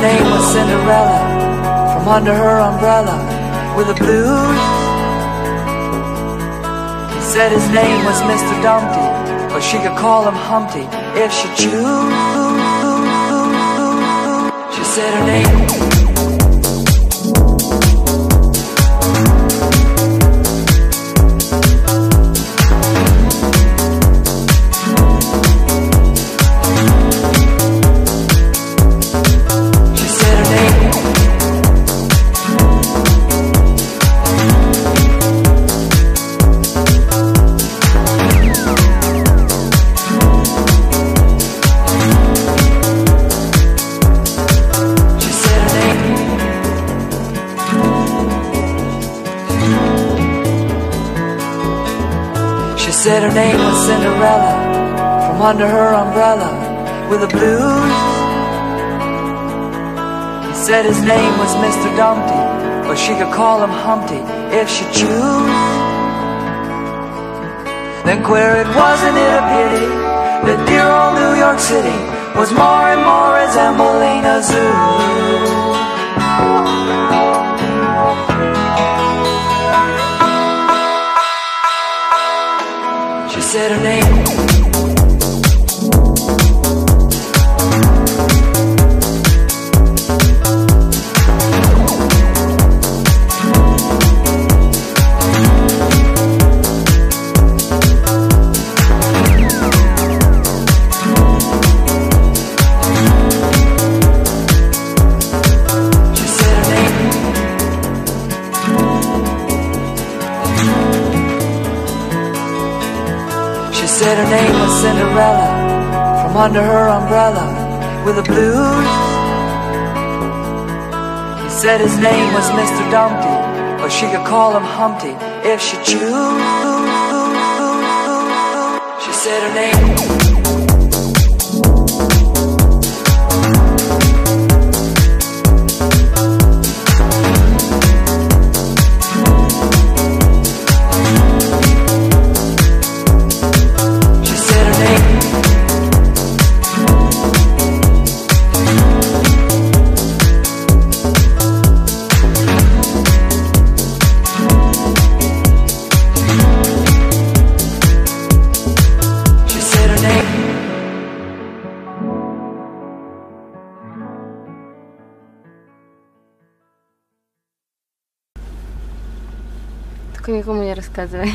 name was Cinderella. From under her umbrella with the blues. He said his name was Mr. Dumpty, but she could call him Humpty if she choose. She said her name. Said her name was Cinderella. From under her umbrella with the blues. He said his name was Mr. Dumpty, but she could call him Humpty if she choose. Then queer it wasn't it a pity that dear old New York City was more and more resembling a zoo. Said her name. Said her name was Cinderella. From under her umbrella with the blues. He said his name was Mr. Dumpty, but she could call him Humpty if she choose. She said her name. Только никому не рассказывай.